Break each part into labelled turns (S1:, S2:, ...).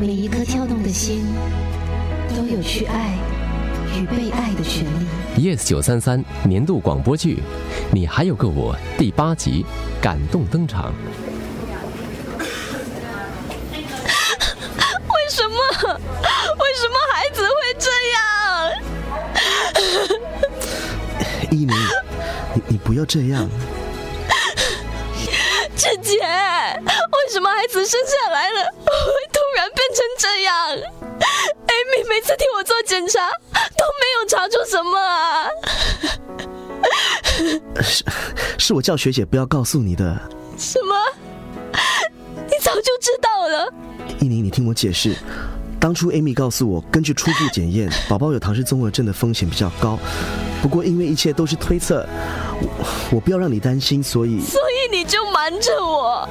S1: 每一颗跳动的心，都有去爱与被爱的权利。
S2: Yes 九三三年度广播剧《你还有个我》第八集感动登场。
S3: 为什么？为什么孩子会这
S4: 样？一宁，你你不要这样。
S3: 志杰，为什么孩子生下来了这样？？Amy 每次替我做检查都没有查出什么啊。
S4: 是，是我叫学姐不要告诉你的。
S3: 什么？你早就知道了？
S4: 依宁，你听我解释。当初 Amy 告诉我，根据初步检验，宝宝有唐氏综合症的风险比较高。不过因为一切都是推测，我我不要让你担心，所以
S3: 所以你就瞒着我。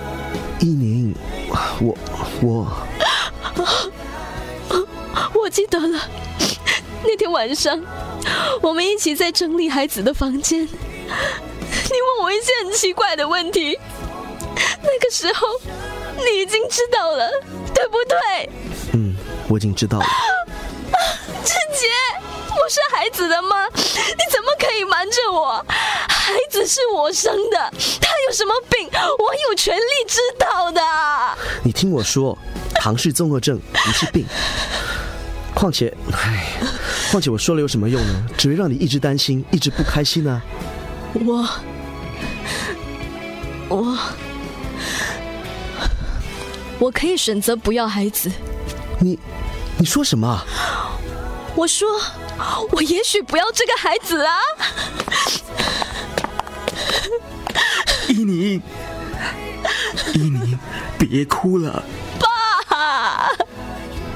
S4: 依宁，我我
S3: 我记得了，那天晚上我们一起在整理孩子的房间，你问我一些很奇怪的问题，那个时候你已经知道了，对不对？
S4: 嗯。我已经知道了，
S3: 志杰，我是孩子的妈，你怎么可以瞒着我？孩子是我生的，他有什么病，我有权利知道的。
S4: 你听我说，唐氏综合症不是病。况且，唉，况且我说了有什么用呢？只会让你一直担心，一直不开心呢。
S3: 我，我，我可以选择不要孩子。
S4: 你。你说什么？
S3: 我说，我也许不要这个孩子啊！
S5: 依宁，依宁，别哭了，
S3: 爸，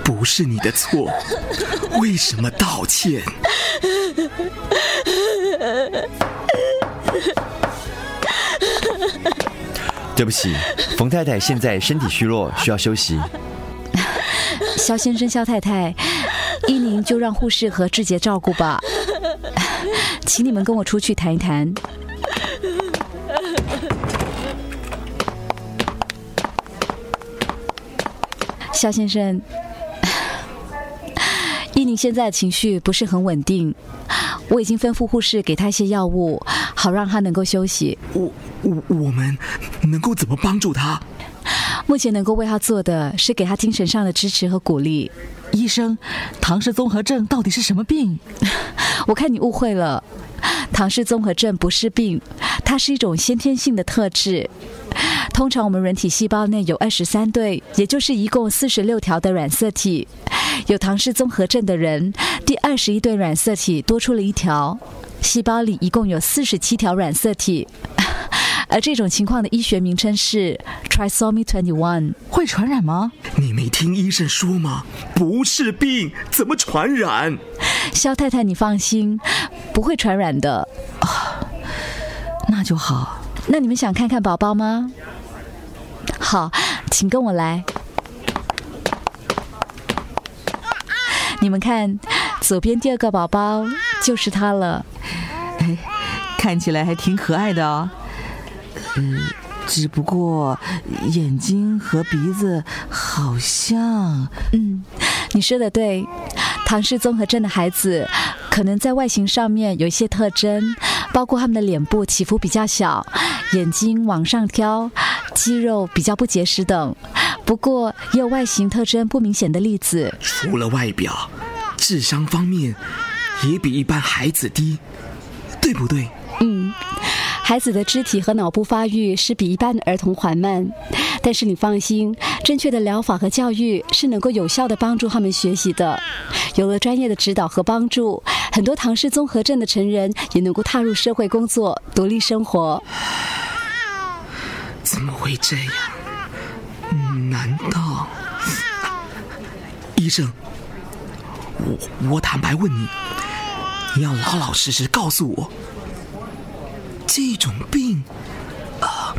S5: 不是你的错，为什么道歉？
S6: 对不起，冯太太现在身体虚弱，需要休息。
S7: 肖先生、肖太太，依宁就让护士和志杰照顾吧，请你们跟我出去谈一谈。肖先生，依宁现在情绪不是很稳定，我已经吩咐护士给他一些药物，好让他能够休息。
S5: 我、我、我们能够怎么帮助他？
S7: 目前能够为他做的是给他精神上的支持和鼓励。
S8: 医生，唐氏综合症到底是什么病？
S7: 我看你误会了，唐氏综合症不是病，它是一种先天性的特质。通常我们人体细胞内有二十三对，也就是一共四十六条的染色体。有唐氏综合症的人，第二十一对染色体多出了一条，细胞里一共有四十七条染色体。而这种情况的医学名称是 trisomy twenty one，
S8: 会传染吗？
S5: 你没听医生说吗？不是病，怎么传染？
S7: 肖太太，你放心，不会传染的。
S8: 那就好。
S7: 那你们想看看宝宝吗？好，请跟我来。你们看，左边第二个宝宝就是他了。
S8: 哎，看起来还挺可爱的哦。嗯，只不过眼睛和鼻子好像……
S7: 嗯，你说的对，唐氏综合症的孩子可能在外形上面有一些特征，包括他们的脸部起伏比较小，眼睛往上挑，肌肉比较不结实等。不过也有外形特征不明显的例子。
S5: 除了外表，智商方面也比一般孩子低，对不对？
S7: 嗯。孩子的肢体和脑部发育是比一般的儿童缓慢，但是你放心，正确的疗法和教育是能够有效的帮助他们学习的。有了专业的指导和帮助，很多唐氏综合症的成人也能够踏入社会工作，独立生活。
S5: 怎么会这样？难道？医生，我我坦白问你，你要老老实实告诉我。这种病，啊，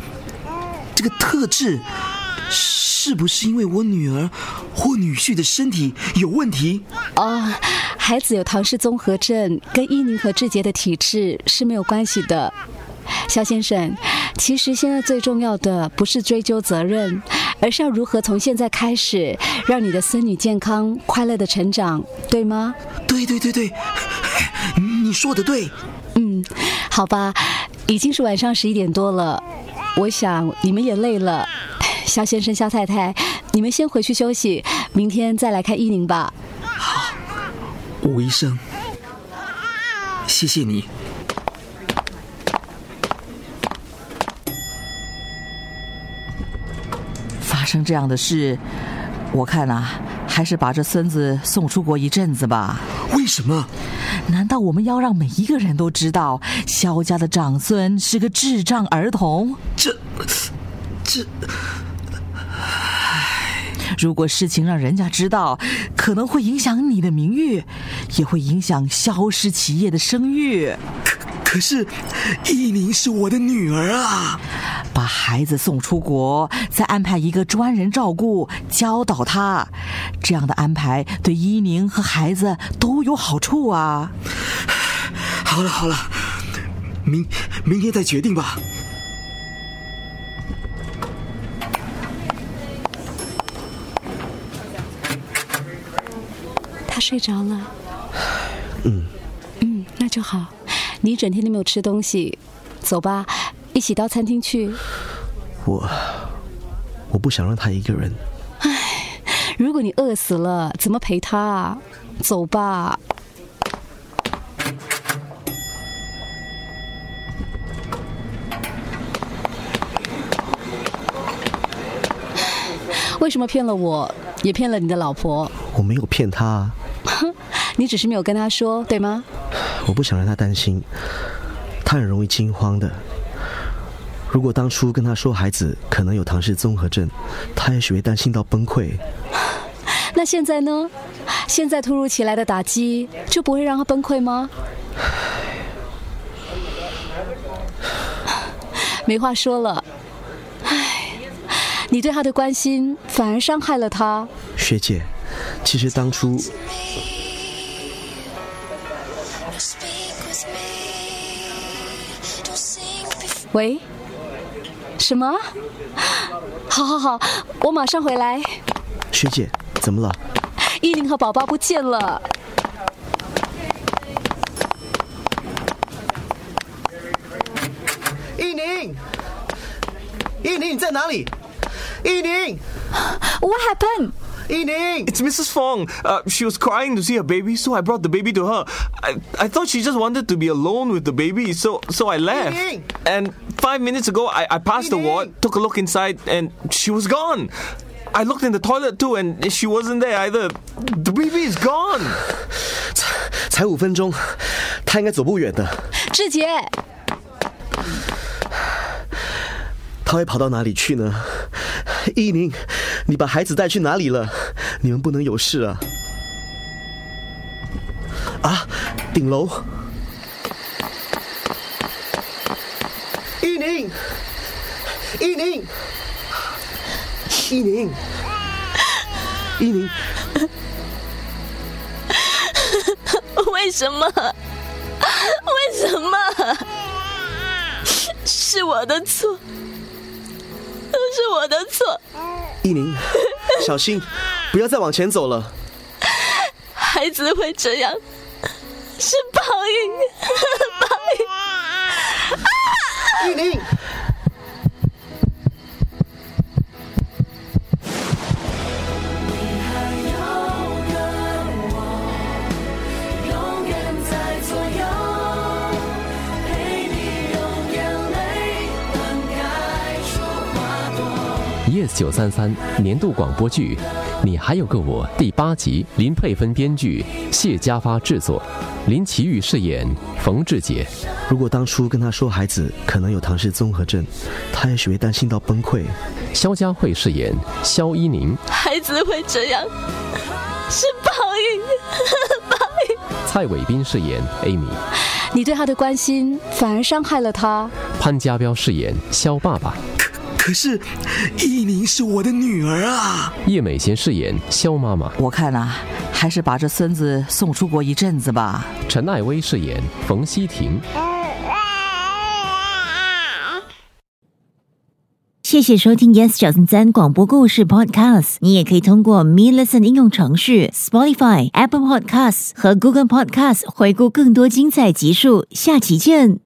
S5: 这个特质是不是因为我女儿或女婿的身体有问题？
S7: 啊，孩子有唐氏综合症，跟伊宁和志杰的体质是没有关系的。肖先生，其实现在最重要的不是追究责任，而是要如何从现在开始让你的孙女健康快乐的成长，对吗？
S5: 对对对对，你说的对。
S7: 嗯，好吧，已经是晚上十一点多了，我想你们也累了。肖先生、肖太太，你们先回去休息，明天再来看依宁吧。
S5: 好，吴医生，谢谢你。
S8: 生这样的事，我看啊，还是把这孙子送出国一阵子吧。
S5: 为什么？
S8: 难道我们要让每一个人都知道肖家的长孙是个智障儿童？
S5: 这，这，
S8: 如果事情让人家知道，可能会影响你的名誉，也会影响肖氏企业的声誉。
S5: 可可是，依宁是我的女儿啊！
S8: 把孩子送出国，再安排一个专人照顾、教导他，这样的安排对伊宁和孩子都有好处啊！
S5: 好了好了，明明天再决定吧。
S7: 他睡着了。
S4: 嗯
S7: 嗯，那就好。你一整天都没有吃东西，走吧，一起到餐厅去。
S4: 我我不想让他一个人。
S7: 唉，如果你饿死了，怎么陪他啊？走吧。为什么骗了我，也骗了你的老婆？
S4: 我没有骗他。
S7: 你只是没有跟他说，对吗？
S4: 我不想让他担心，他很容易惊慌的。如果当初跟他说孩子可能有唐氏综合症，他也许会担心到崩溃。
S7: 那现在呢？现在突如其来的打击就不会让他崩溃吗？没话说了。唉，你对他的关心反而伤害了他。
S4: 学姐，其实当初。
S7: 喂？什么？好好好，我马上回来。
S4: 学姐，怎么了？
S7: 依琳和宝宝不见了。
S4: 依宁，依宁你在哪里？依宁
S7: ，What
S4: happened？Yining!
S9: It's Mrs. Fong. Uh, she was crying to see her baby, so I brought the baby to her. I, I thought she just wanted to be alone with the baby, so so I left. And five minutes ago, I, I passed the ward, took a look inside, and she was gone. I looked in the toilet too, and she wasn't there either. The baby is gone.
S4: 才才五分钟，他应该走不远的。
S7: 志杰，
S4: 他会跑到哪里去呢？依宁，你把孩子带去哪里了？你们不能有事啊！啊，顶楼！ 宁，依宁，依宁，依宁，
S3: 为什么？为什么？是我的错。都是我的错，
S4: 依宁，小心，不要再往前走了。
S3: 孩子会这样，是报应，
S2: Yes 九三三年度广播剧，你还有个我第八集，林佩芬编剧，谢家发制作，林奇玉饰演冯志杰。
S4: 如果当初跟他说孩子可能有唐氏综合症，他也许会担心到崩溃。
S2: 肖佳慧饰演肖依宁。
S3: 孩子会这样，是报应，报应。
S2: 蔡伟斌饰演 Amy。
S7: 你对他的关心反而伤害了他。
S2: 潘家彪饰演肖爸爸。
S5: 可是，依宁是我的女儿啊！
S2: 叶美贤饰演肖妈妈。
S8: 我看啊，还是把这孙子送出国一阵子吧。
S2: 陈艾薇饰演冯希婷。
S10: 谢谢收听 Yes 九三三广播故事 Podcast。你也可以通过 Me Listen 应用程序、Spotify、Apple Podcasts 和 Google Podcasts 回顾更多精彩集数。下期见。